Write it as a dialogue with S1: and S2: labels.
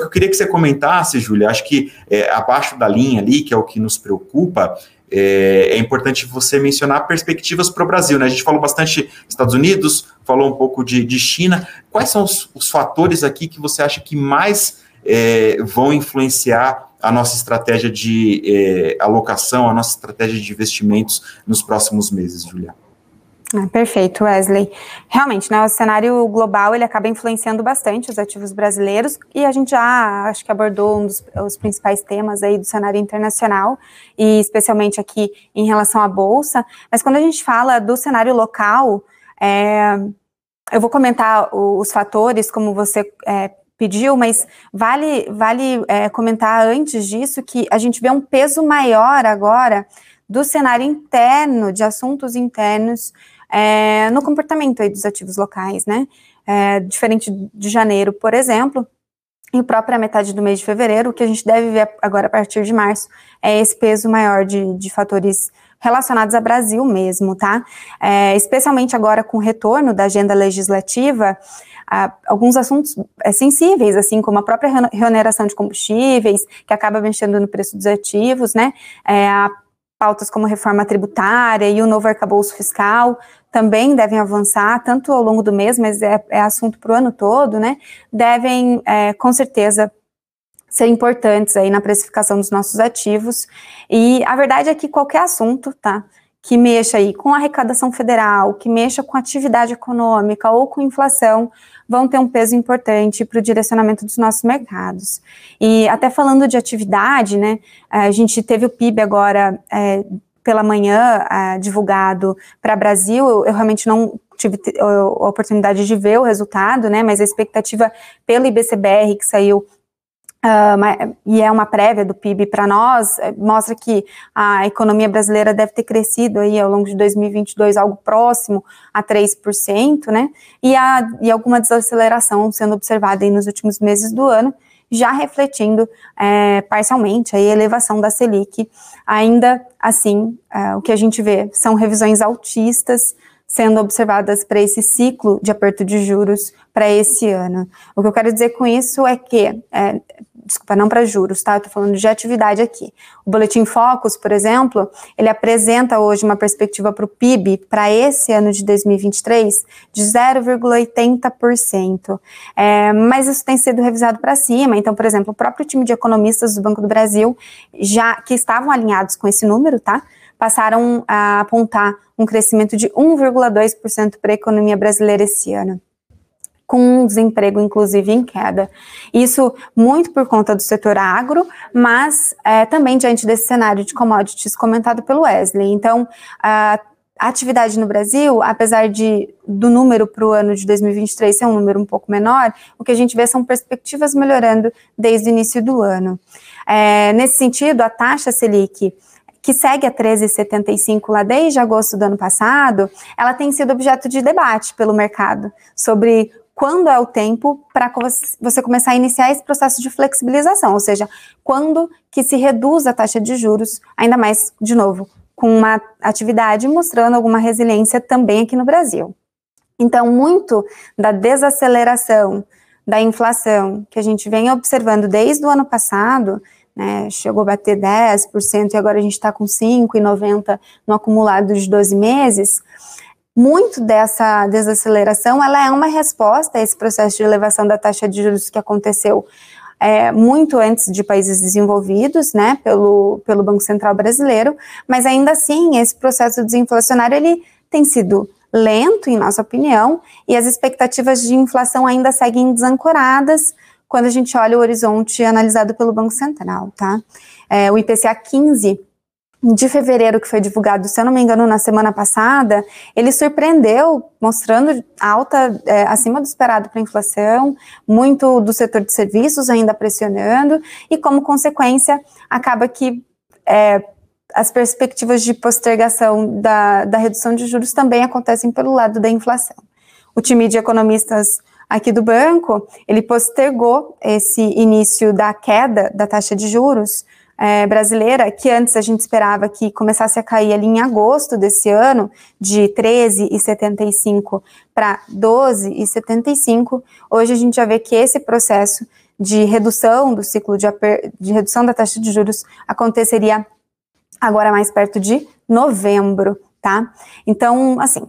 S1: Eu queria que você comentasse, Júlia, acho que é, abaixo da linha ali, que é o que nos preocupa, é, é importante você mencionar perspectivas para o Brasil. Né? A gente falou bastante Estados Unidos, falou um pouco de, de China. Quais são os, os, fatores aqui que você acha que mais é, vão influenciar a nossa estratégia de é, alocação, a nossa estratégia de investimentos nos próximos meses, Julia?
S2: Ah, perfeito, Wesley. Realmente, né, o cenário global ele acaba influenciando bastante os ativos brasileiros e a gente já acho que abordou um dos os principais temas aí do cenário internacional e especialmente aqui em relação à bolsa. Mas quando a gente fala do cenário local, é, eu vou comentar os fatores como você é, pediu, mas vale vale é, comentar antes disso que a gente vê um peso maior agora do cenário interno de assuntos internos é, no comportamento dos ativos locais, né? É, diferente de janeiro, por exemplo, e própria metade do mês de fevereiro, o que a gente deve ver agora a partir de março é esse peso maior de, de fatores relacionados ao Brasil mesmo, tá? É, especialmente agora com o retorno da agenda legislativa, alguns assuntos é, sensíveis, assim como a própria reoneração de combustíveis, que acaba mexendo no preço dos ativos, né? É, a pautas como reforma tributária e o novo arcabouço fiscal também devem avançar, tanto ao longo do mês, mas é, é assunto para o ano todo, né? Devem, é, com certeza, ser importantes aí na precificação dos nossos ativos. E a verdade é que qualquer assunto, tá? Que mexa aí com arrecadação federal, que mexa com atividade econômica ou com inflação, vão ter um peso importante para o direcionamento dos nossos mercados. E até falando de atividade, né, a gente teve o PIB agora é, pela manhã é, divulgado para Brasil, eu, eu realmente não tive a oportunidade de ver o resultado, né, mas a expectativa pelo IBCBR que saiu Uh, e é uma prévia do PIB para nós, é, mostra que a economia brasileira deve ter crescido aí ao longo de 2022 algo próximo a 3%, né? E, a, e alguma desaceleração sendo observada aí nos últimos meses do ano, já refletindo é, parcialmente a elevação da Selic. Ainda assim, é, o que a gente vê são revisões altistas sendo observadas para esse ciclo de aperto de juros para esse ano. O que eu quero dizer com isso é que é, desculpa, não para juros, tá? Eu tô falando de atividade aqui. O Boletim Focus, por exemplo, ele apresenta hoje uma perspectiva para o PIB para esse ano de 2023 de 0,80%. É, mas isso tem sido revisado para cima. Então, por exemplo, o próprio time de economistas do Banco do Brasil, já que estavam alinhados com esse número, tá? Passaram a apontar um crescimento de 1,2% para a economia brasileira esse ano com desemprego, inclusive, em queda. Isso muito por conta do setor agro, mas é, também diante desse cenário de commodities comentado pelo Wesley. Então, a atividade no Brasil, apesar de do número para o ano de 2023 ser um número um pouco menor, o que a gente vê são perspectivas melhorando desde o início do ano. É, nesse sentido, a taxa Selic que segue a 13,75 lá desde agosto do ano passado, ela tem sido objeto de debate pelo mercado sobre quando é o tempo para você começar a iniciar esse processo de flexibilização, ou seja, quando que se reduz a taxa de juros, ainda mais, de novo, com uma atividade mostrando alguma resiliência também aqui no Brasil. Então, muito da desaceleração da inflação que a gente vem observando desde o ano passado, né, chegou a bater 10% e agora a gente está com 5,90% no acumulado de 12 meses, muito dessa desaceleração ela é uma resposta a esse processo de elevação da taxa de juros que aconteceu é, muito antes de países desenvolvidos, né, pelo, pelo Banco Central brasileiro, mas ainda assim esse processo desinflacionário ele tem sido lento, em nossa opinião, e as expectativas de inflação ainda seguem desancoradas quando a gente olha o horizonte analisado pelo Banco Central, tá? É, o IPCA 15 de fevereiro, que foi divulgado, se eu não me engano, na semana passada, ele surpreendeu, mostrando alta é, acima do esperado para a inflação, muito do setor de serviços ainda pressionando, e como consequência, acaba que é, as perspectivas de postergação da, da redução de juros também acontecem pelo lado da inflação. O time de economistas aqui do banco, ele postergou esse início da queda da taxa de juros é, brasileira, que antes a gente esperava que começasse a cair ali em agosto desse ano, de 13,75 para 12,75, hoje a gente já vê que esse processo de redução do ciclo de, de redução da taxa de juros aconteceria agora mais perto de novembro, tá? Então, assim,